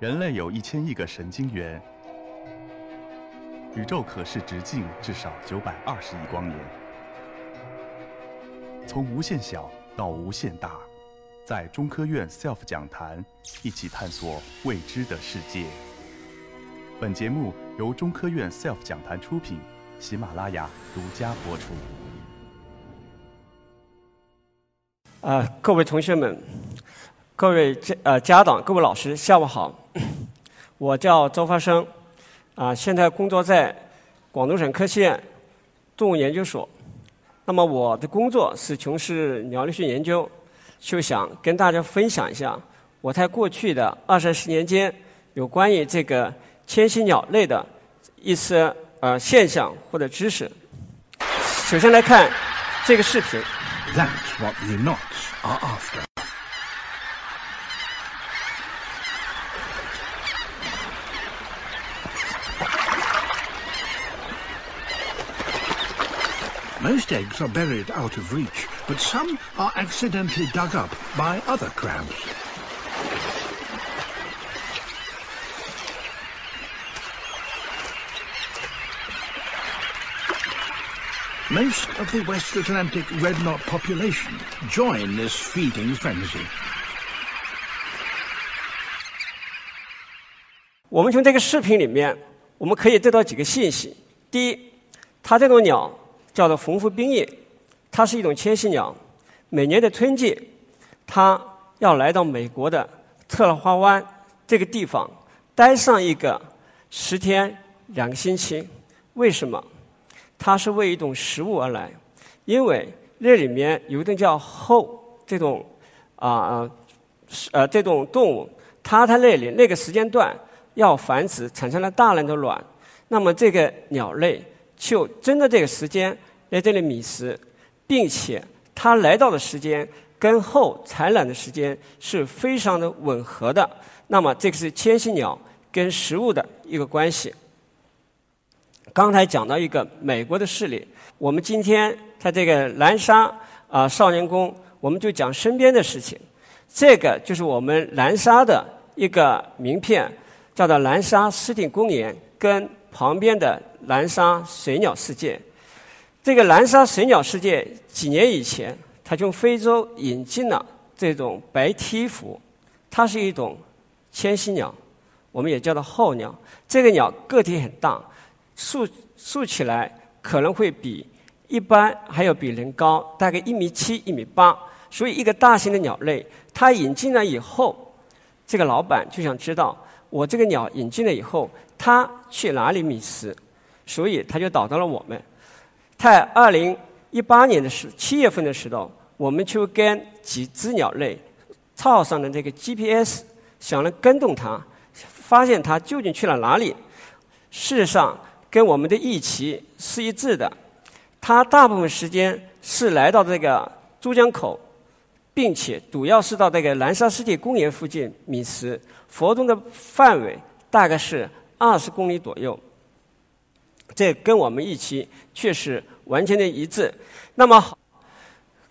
人类有一千亿个神经元，宇宙可视直径至少九百二十亿光年。从无限小到无限大，在中科院 SELF 讲坛一起探索未知的世界。本节目由中科院 SELF 讲坛出品，喜马拉雅独家播出。啊，各位同学们，各位家呃家长，各位老师，下午好。我叫周发生，啊，现在工作在广东省科学院动物研究所。那么我的工作是从事鸟类学研究，就想跟大家分享一下我在过去的二三十年间有关于这个迁徙鸟类的一些呃现象或者知识。首先来看这个视频。That's what the knots are after. Most eggs are buried out of reach, but some are accidentally dug up by other crabs. Most of the West Atlantic red knot population join this feeding frenzy. 我们从这个视频里面，我们可以得到几个信息。第一，它这种鸟 叫做红腹冰叶，它是一种迁徙鸟。每年的春季，它要来到美国的特拉华湾这个地方，待上一个十天两个星期。为什么？它是为一种食物而来，因为那里面有一种叫后这种啊啊呃这种动物，它在那里那个时间段要繁殖，产生了大量的卵，那么这个鸟类就真的这个时间在这里觅食，并且它来到的时间跟后产卵的时间是非常的吻合的，那么这个是迁徙鸟跟食物的一个关系。刚才讲到一个美国的事例，我们今天在这个南沙啊少年宫，我们就讲身边的事情。这个就是我们南沙的一个名片，叫做南沙湿地公园，跟旁边的南沙水鸟世界。这个南沙水鸟世界几年以前，它从非洲引进了这种白梯蝠，它是一种迁徙鸟，我们也叫它候鸟。这个鸟个体很大。竖竖起来可能会比一般还要比人高，大概一米七、一米八。所以，一个大型的鸟类，它引进了以后，这个老板就想知道我这个鸟引进了以后，它去哪里觅食，所以他就找到了我们。在二零一八年的时七月份的时候，我们就跟几只鸟类套上了这个 GPS，想来跟踪它，发现它究竟去了哪里。事实上，跟我们的预期是一致的，它大部分时间是来到这个珠江口，并且主要是到这个南沙湿地公园附近觅食，活动的范围大概是二十公里左右。这跟我们预期确实完全的一致。那么，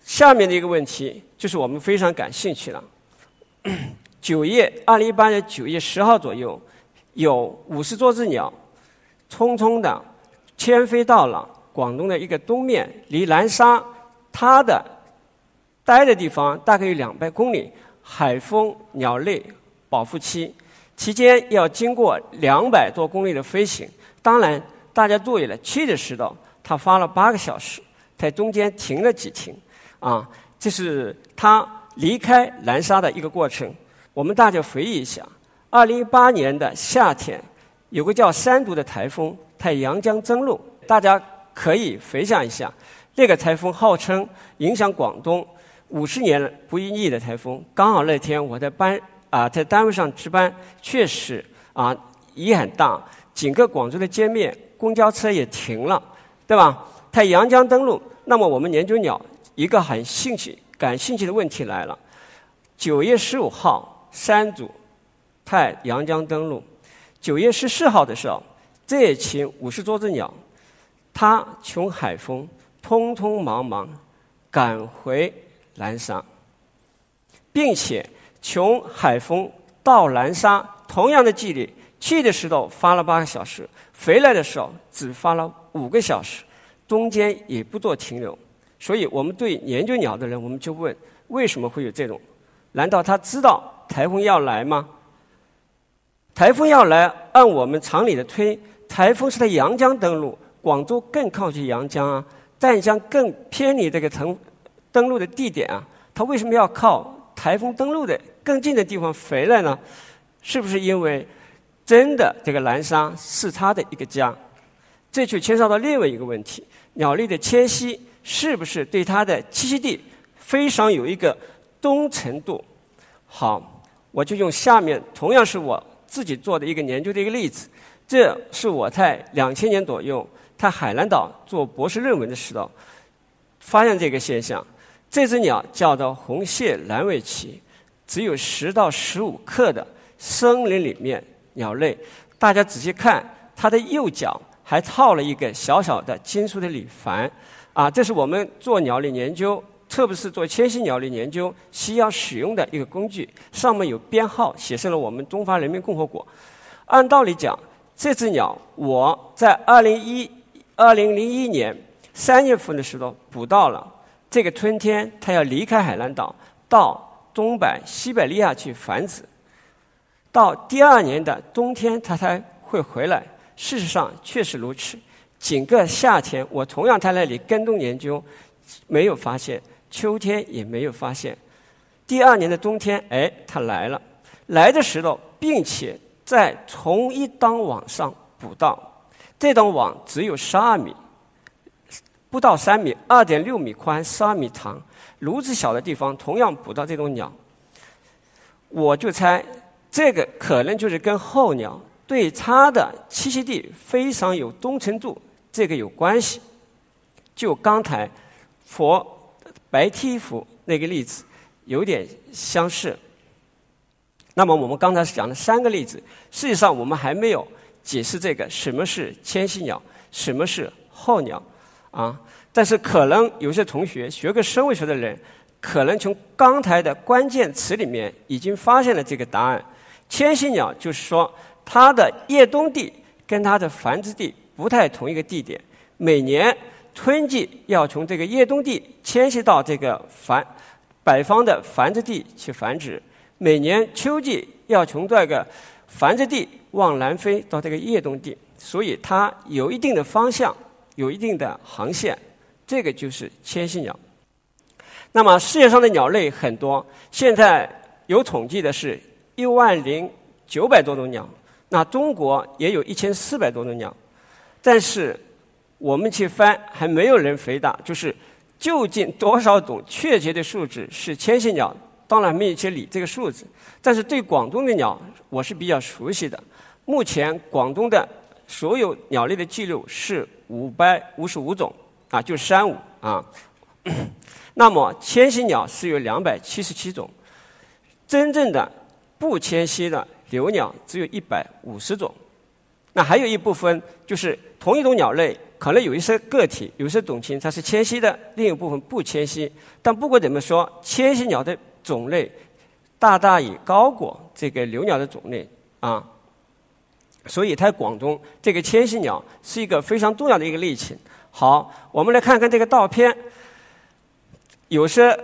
下面的一个问题就是我们非常感兴趣了。九月，二零一八年九月十号左右，有五十多只鸟。匆匆的迁飞到了广东的一个东面，离南沙它的待的地方大概有两百公里，海风鸟类保护区，期间要经过两百多公里的飞行。当然，大家注意了，去的时候它发了八个小时，在中间停了几停，啊，这是他离开南沙的一个过程。我们大家回忆一下，二零一八年的夏天。有个叫山毒的台风在阳江登陆，大家可以回想一下，那个台风号称影响广东五十年不一逆的台风。刚好那天我在班啊，在单位上值班，确实啊雨很大，整个广州的街面公交车也停了，对吧？太阳江登陆，那么我们研究鸟一个很兴趣、感兴趣的问题来了：九月十五号，山竹太阳江登陆。九月十四号的时候，这群五十多只鸟，它从海丰匆匆忙忙赶回南沙，并且从海丰到南沙同样的距离，去的时候发了八个小时，回来的时候只发了五个小时，中间也不做停留。所以我们对研究鸟的人，我们就问：为什么会有这种？难道他知道台风要来吗？台风要来，按我们常理的推，台风是在阳江登陆，广州更靠近阳江啊，湛江更偏离这个登登陆的地点啊，他为什么要靠台风登陆的更近的地方回来呢？是不是因为真的这个南沙是他的一个家？这就牵涉到另外一个问题：鸟类的迁徙是不是对它的栖息地非常有一个忠诚度？好，我就用下面同样是我。自己做的一个研究的一个例子，这是我在两千年左右在海南岛做博士论文的时候发现这个现象。这只鸟叫做红蟹蓝尾鳍，只有十到十五克的森林里面鸟类。大家仔细看，它的右脚还套了一个小小的金属的铝环。啊，这是我们做鸟类研究。特别是做迁徙鸟类研究需要使用的一个工具，上面有编号，写上了我们中华人民共和国。按道理讲，这只鸟我在二零一二零零一年三月份的时候捕到了。这个春天，它要离开海南岛，到东北西伯利亚去繁殖。到第二年的冬天，它才会回来。事实上确实如此。整个夏天，我同样在那里跟踪研究，没有发现。秋天也没有发现，第二年的冬天，哎，它来了，来的时候，并且在同一档网上捕到，这档网只有十二米，不到三米，二点六米宽，十二米长，如此小的地方，同样捕到这种鸟，我就猜，这个可能就是跟候鸟对它的栖息地非常有忠诚度这个有关系，就刚才佛。白梯蝠那个例子有点相似。那么我们刚才讲的三个例子，实际上我们还没有解释这个什么是迁徙鸟，什么是候鸟啊。但是可能有些同学学过生物学的人，可能从刚才的关键词里面已经发现了这个答案。迁徙鸟就是说它的越冬地跟它的繁殖地不太同一个地点，每年。春季要从这个越冬地迁徙到这个繁北方的繁殖地去繁殖，每年秋季要从这个繁殖地往南飞到这个越冬地，所以它有一定的方向，有一定的航线，这个就是迁徙鸟。那么世界上的鸟类很多，现在有统计的是一万零九百多种鸟，那中国也有一千四百多种鸟，但是。我们去翻，还没有人回答，就是究竟多少种确切的数字是迁徙鸟？当然没有去理这个数字。但是对广东的鸟，我是比较熟悉的。目前广东的所有鸟类的记录是五百五十五种，啊，就三五啊。那么迁徙鸟是有两百七十七种，真正的不迁徙的留鸟只有一百五十种。那还有一部分就是同一种鸟类。可能有一些个体、有些种群它是迁徙的，另一部分不迁徙。但不管怎么说，迁徙鸟的种类大大也高过这个留鸟的种类啊。所以在广东，这个迁徙鸟是一个非常重要的一个类型。好，我们来看看这个照片。有些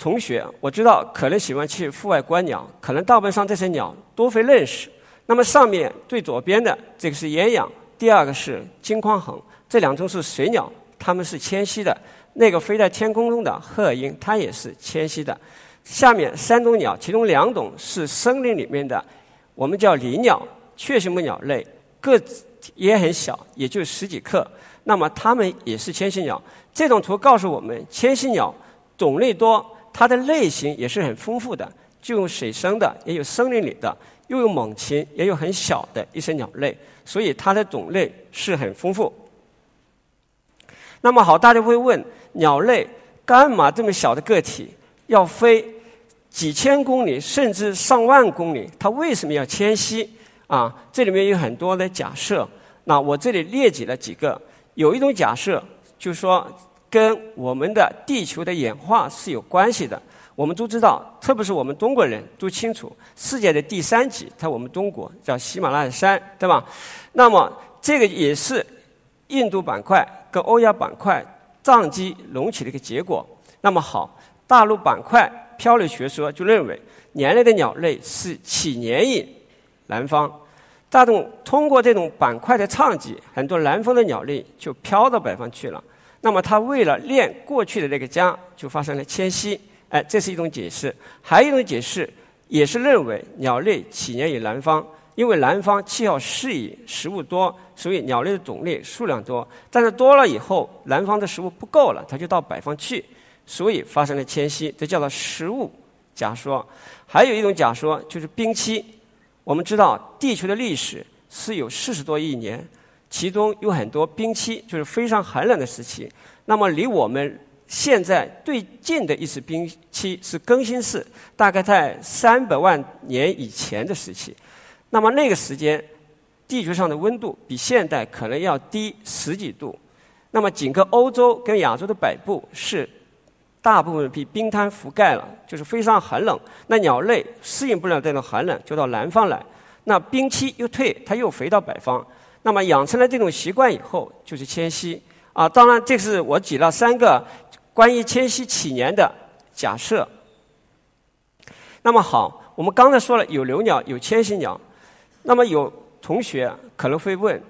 同学我知道可能喜欢去户外观鸟，可能大部分上这些鸟都会认识。那么上面最左边的这个是鸳鸯，第二个是金眶鸻。这两种是水鸟，它们是迁徙的。那个飞在天空中的鹤鹰，它也是迁徙的。下面三种鸟，其中两种是森林里面的，我们叫林鸟，雀形目鸟类，个子也很小，也就十几克。那么它们也是迁徙鸟。这种图告诉我们，迁徙鸟种类多，它的类型也是很丰富的，就有水生的，也有森林里的，又有猛禽，也有很小的一些鸟类，所以它的种类是很丰富。那么好，大家会问：鸟类干嘛这么小的个体要飞几千公里甚至上万公里？它为什么要迁徙？啊，这里面有很多的假设。那我这里列举了几个。有一种假设，就是说跟我们的地球的演化是有关系的。我们都知道，特别是我们中国人都清楚，世界的第三极在我们中国，叫喜马拉雅山，对吧？那么这个也是印度板块跟欧亚板块撞击隆起的一个结果。那么好，大陆板块漂流学说就认为，年类的鸟类是起年于南方。大众通过这种板块的撞击，很多南方的鸟类就飘到北方去了。那么它为了恋过去的那个家，就发生了迁徙。哎，这是一种解释。还有一种解释，也是认为鸟类起源于南方，因为南方气候适宜，食物多，所以鸟类的种类数量多。但是多了以后，南方的食物不够了，它就到北方去，所以发生了迁徙。这叫做食物假说。还有一种假说就是冰期。我们知道地球的历史是有四十多亿年，其中有很多冰期，就是非常寒冷的时期。那么离我们现在最近的一次冰期是更新世，大概在三百万年以前的时期。那么那个时间，地球上的温度比现代可能要低十几度。那么整个欧洲跟亚洲的北部是大部分被冰滩覆盖了，就是非常寒冷。那鸟类适应不了这种寒冷，就到南方来。那冰期又退，它又回到北方。那么养成了这种习惯以后，就是迁徙啊。当然，这是我举了三个。关于迁徙起年的假设，那么好，我们刚才说了有留鸟，有迁徙鸟。那么有同学可能会问：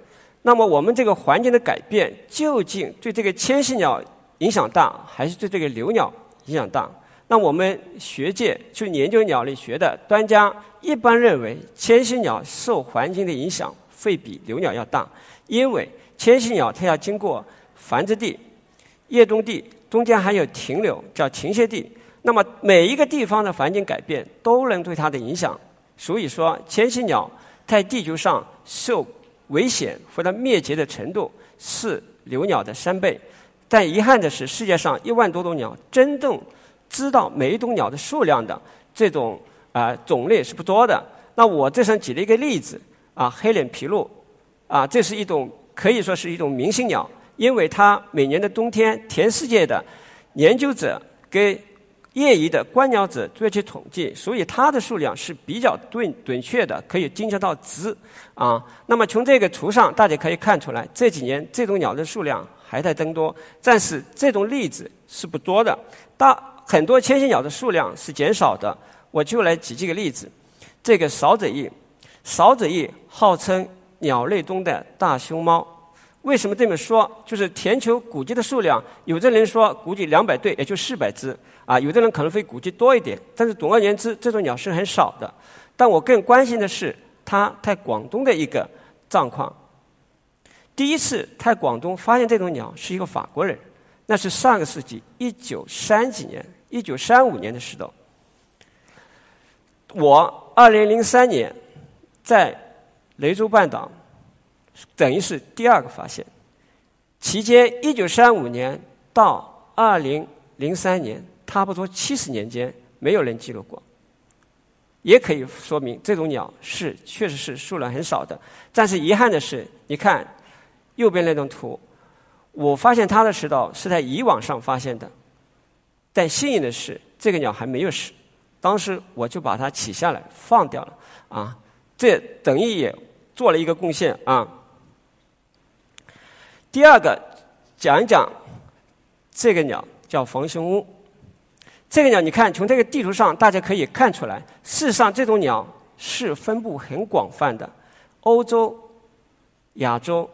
那么我们这个环境的改变，究竟对这个迁徙鸟影响大，还是对这个留鸟影响大？那我们学界就研究鸟类学的专家一般认为，迁徙鸟受环境的影响会比留鸟要大，因为迁徙鸟它要经过繁殖地、叶冬地。中间还有停留，叫停歇地。那么每一个地方的环境改变都能对它的影响。所以说，迁徙鸟在地球上受危险或者灭绝的程度是留鸟的三倍。但遗憾的是，世界上一万多种鸟，真正知道每一种鸟的数量的这种啊种类是不多的。那我这上举了一个例子啊，黑脸琵鹭啊，这是一种可以说是一种明星鸟。因为它每年的冬天，全世界的研究者跟业余的观鸟者做起统计，所以它的数量是比较准准确的，可以精确到值啊。那么从这个图上，大家可以看出来，这几年这种鸟的数量还在增多，但是这种例子是不多的。大很多迁徙鸟的数量是减少的。我就来举几个例子。这个少者翼，少者翼号称鸟类中的大熊猫。为什么这么说？就是全球古鸡的数量，有的人说估计两百对，也就四百只啊。有的人可能会估计多一点，但是总而言之，这种鸟是很少的。但我更关心的是它在广东的一个状况。第一次在广东发现这种鸟是一个法国人，那是上个世纪一九三几年，一九三五年的时候。我二零零三年在雷州半岛。等于是第二个发现，期间一九三五年到二零零三年，差不多七十年间，没有人记录过，也可以说明这种鸟是确实是数量很少的。但是遗憾的是，你看右边那张图，我发现它的食道是在渔网上发现的，但幸运的是这个鸟还没有死，当时我就把它取下来放掉了啊，这等于也做了一个贡献啊。第二个，讲一讲这个鸟叫黄胸乌。这个鸟，你看从这个地图上，大家可以看出来，事实上这种鸟是分布很广泛的，欧洲、亚洲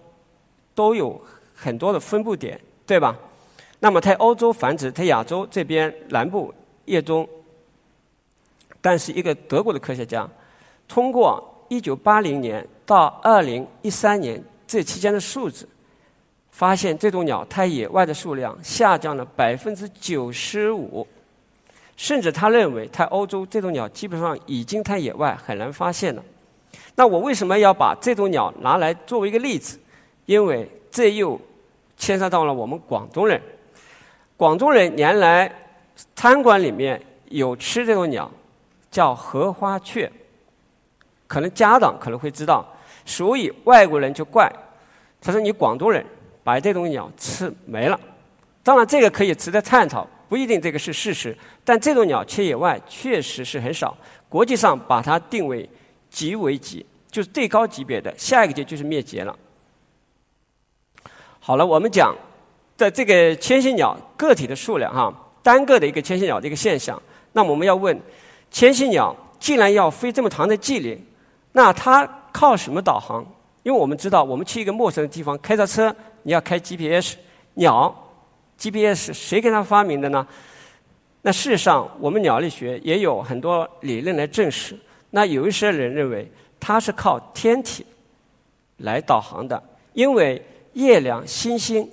都有很多的分布点，对吧？那么在欧洲繁殖，在亚洲这边南部叶中，但是一个德国的科学家通过1980年到2013年这期间的数字。发现这种鸟在野外的数量下降了百分之九十五，甚至他认为在欧洲这种鸟基本上已经在野外很难发现了。那我为什么要把这种鸟拿来作为一个例子？因为这又牵涉到了我们广东人。广东人原来餐馆里面有吃这种鸟，叫荷花雀，可能家长可能会知道，所以外国人就怪，他说你广东人。把这种鸟吃没了，当然这个可以值得探讨，不一定这个是事实，但这种鸟切野外确实是很少。国际上把它定为极为极，就是最高级别的，下一个级就是灭绝了。好了，我们讲的这个迁徙鸟个体的数量哈，单个的一个迁徙鸟的一个现象。那么我们要问，迁徙鸟既然要飞这么长的距离，那它靠什么导航？因为我们知道，我们去一个陌生的地方开着车，你要开 GPS，鸟 GPS 谁给它发明的呢？那事实上，我们鸟类学也有很多理论来证实。那有一些人认为它是靠天体来导航的，因为。月亮、星星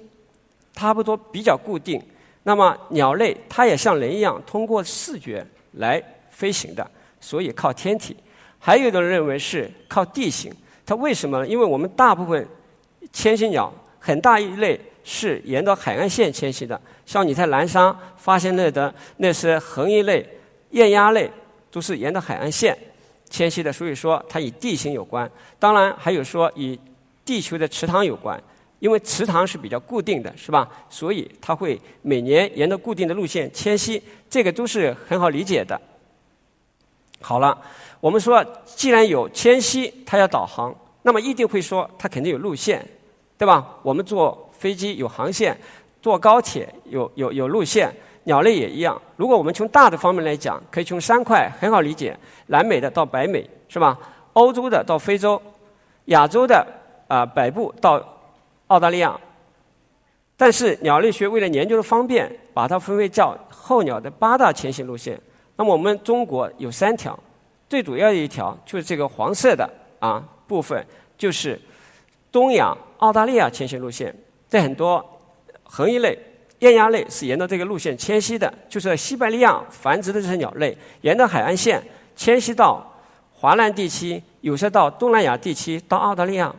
差不多比较固定，那么鸟类它也像人一样通过视觉来飞行的，所以靠天体。还有的人认为是靠地形，它为什么呢？因为我们大部分迁徙鸟很大一类是沿着海岸线迁徙的，像你在南沙发现那的那些横翼类、雁鸭类都是沿着海岸线迁徙的，所以说它与地形有关。当然还有说与地球的池塘有关。因为池塘是比较固定的，是吧？所以它会每年沿着固定的路线迁徙，这个都是很好理解的。好了，我们说，既然有迁徙，它要导航，那么一定会说它肯定有路线，对吧？我们坐飞机有航线，坐高铁有有有路线，鸟类也一样。如果我们从大的方面来讲，可以从三块很好理解：南美的到北美，是吧？欧洲的到非洲，亚洲的啊北部到。澳大利亚，但是鸟类学为了研究的方便，把它分为叫候鸟的八大迁徙路线。那么我们中国有三条，最主要的一条就是这个黄色的啊部分，就是东亚、澳大利亚迁徙路线。在很多横翼类、雁鸭类是沿着这个路线迁徙的，就是西伯利亚繁殖的这些鸟类，沿着海岸线迁徙到华南地区，有些到东南亚地区，到澳大利亚。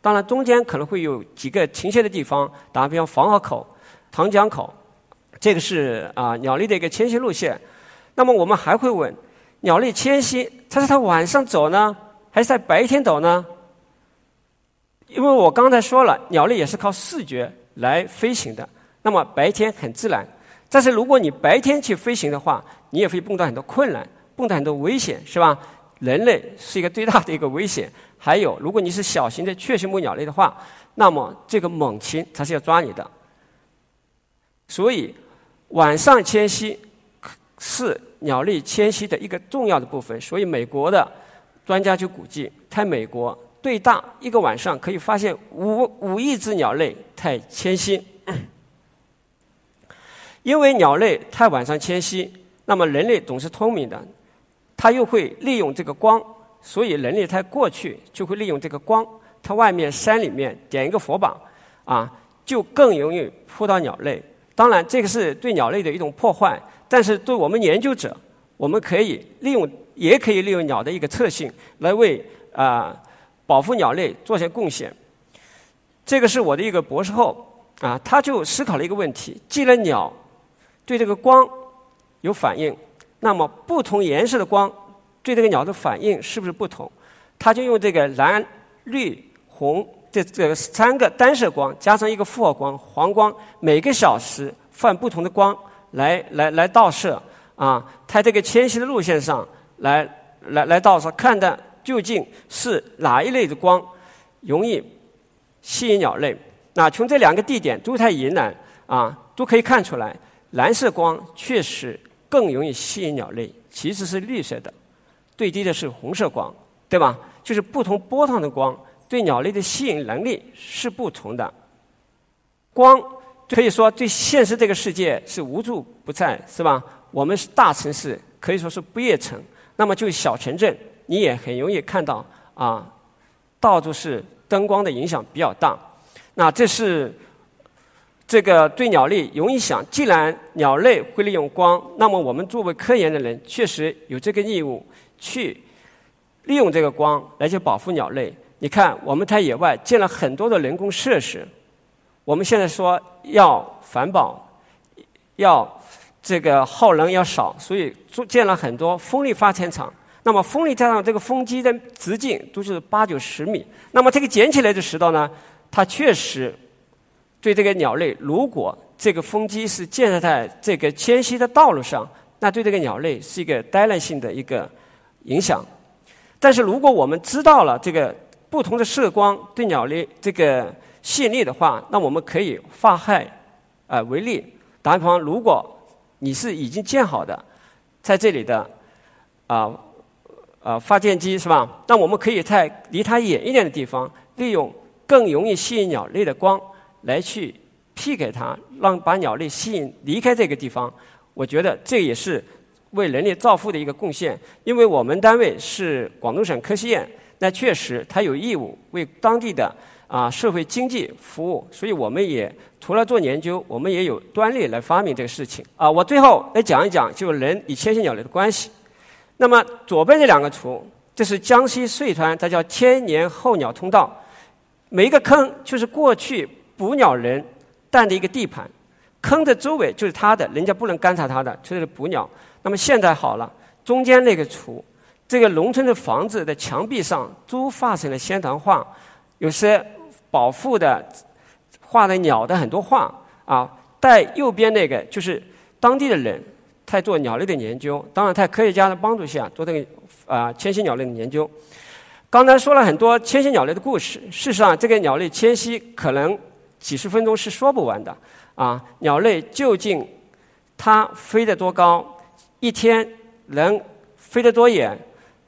当然，中间可能会有几个停歇的地方，打比方黄河口、长江口，这个是啊鸟类的一个迁徙路线。那么我们还会问，鸟类迁徙，它是它晚上走呢，还是在白天走呢？因为我刚才说了，鸟类也是靠视觉来飞行的。那么白天很自然，但是如果你白天去飞行的话，你也会碰到很多困难，碰到很多危险，是吧？人类是一个最大的一个危险。还有，如果你是小型的雀形目鸟类的话，那么这个猛禽它是要抓你的。所以，晚上迁徙是鸟类迁徙的一个重要的部分。所以，美国的专家就估计，在美国最大一个晚上可以发现五五亿只鸟类在迁徙。因为鸟类太晚上迁徙，那么人类总是聪明的，它又会利用这个光。所以人类它过去就会利用这个光，它外面山里面点一个火把，啊，就更容易扑到鸟类。当然，这个是对鸟类的一种破坏，但是对我们研究者，我们可以利用，也可以利用鸟的一个特性来为啊保护鸟类做些贡献。这个是我的一个博士后啊，他就思考了一个问题：既然鸟对这个光有反应，那么不同颜色的光。对这个鸟的反应是不是不同？他就用这个蓝、绿、红这这三个单色光，加上一个复合光黄光，每个小时放不同的光来来来倒射啊，它这个迁徙的路线上来来来倒射，看的究竟是哪一类的光容易吸引鸟类。那从这两个地点都太云南啊，都可以看出来，蓝色光确实更容易吸引鸟类，其实是绿色的。最低的是红色光，对吧？就是不同波长的光对鸟类的吸引能力是不同的。光可以说对现实这个世界是无处不在，是吧？我们是大城市，可以说是不夜城。那么就小城镇，你也很容易看到啊，到处是灯光的影响比较大。那这是这个对鸟类容易想，既然鸟类会利用光，那么我们作为科研的人确实有这个义务。去利用这个光来去保护鸟类。你看，我们在野外建了很多的人工设施。我们现在说要环保，要这个耗能要少，所以建了很多风力发电厂。那么风力加上这个风机的直径都是八九十米。那么这个捡起来的石头呢，它确实对这个鸟类，如果这个风机是建设在这个迁徙的道路上，那对这个鸟类是一个灾难性的一个影响。但是如果我们知道了这个不同的射光对鸟类这个吸引力的话，那我们可以化害啊为例。打比方，如果你是已经建好的在这里的啊啊发电机是吧？那我们可以在离它远一点的地方，利用更容易吸引鸟类的光来去。批给它，让把鸟类吸引离开这个地方。我觉得这也是为人类造福的一个贡献。因为我们单位是广东省科学院，那确实它有义务为当地的啊社会经济服务。所以我们也除了做研究，我们也有专利来发明这个事情。啊，我最后来讲一讲，就人与迁徙鸟类的关系。那么左边这两个图，这是江西遂川，它叫千年候鸟通道。每一个坑就是过去捕鸟人。蛋的一个地盘，坑的周围就是它的，人家不能干涉它的，就是捕鸟。那么现在好了，中间那个图，这个农村的房子的墙壁上都画成了仙堂画，有些保护的画的鸟的很多画啊。带右边那个就是当地的人在做鸟类的研究，当然在科学家的帮助下做这个啊迁徙鸟类的研究。刚才说了很多迁徙鸟类的故事，事实上这个鸟类迁徙可能。几十分钟是说不完的啊！鸟类究竟它飞得多高？一天能飞得多远？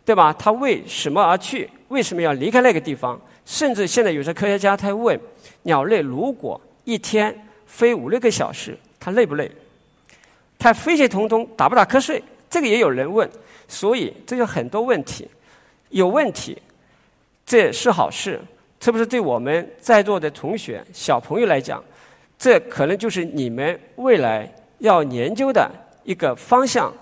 对吧？它为什么而去？为什么要离开那个地方？甚至现在有些科学家在问：鸟类如果一天飞五六个小时，它累不累？它飞行途中打不打瞌睡？这个也有人问。所以这有很多问题，有问题，这是好事。特别是对我们在座的同学、小朋友来讲，这可能就是你们未来要研究的一个方向、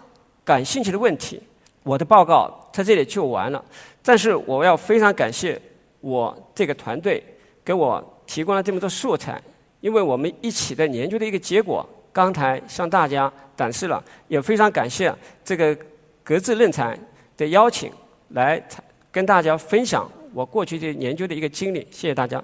感兴趣的问题？我的报告在这里就完了，但是我要非常感谢我这个团队给我提供了这么多素材，因为我们一起的研究的一个结果，刚才向大家展示了，也非常感谢这个格致论坛的邀请，来跟大家分享。我过去的研究的一个经历，谢谢大家。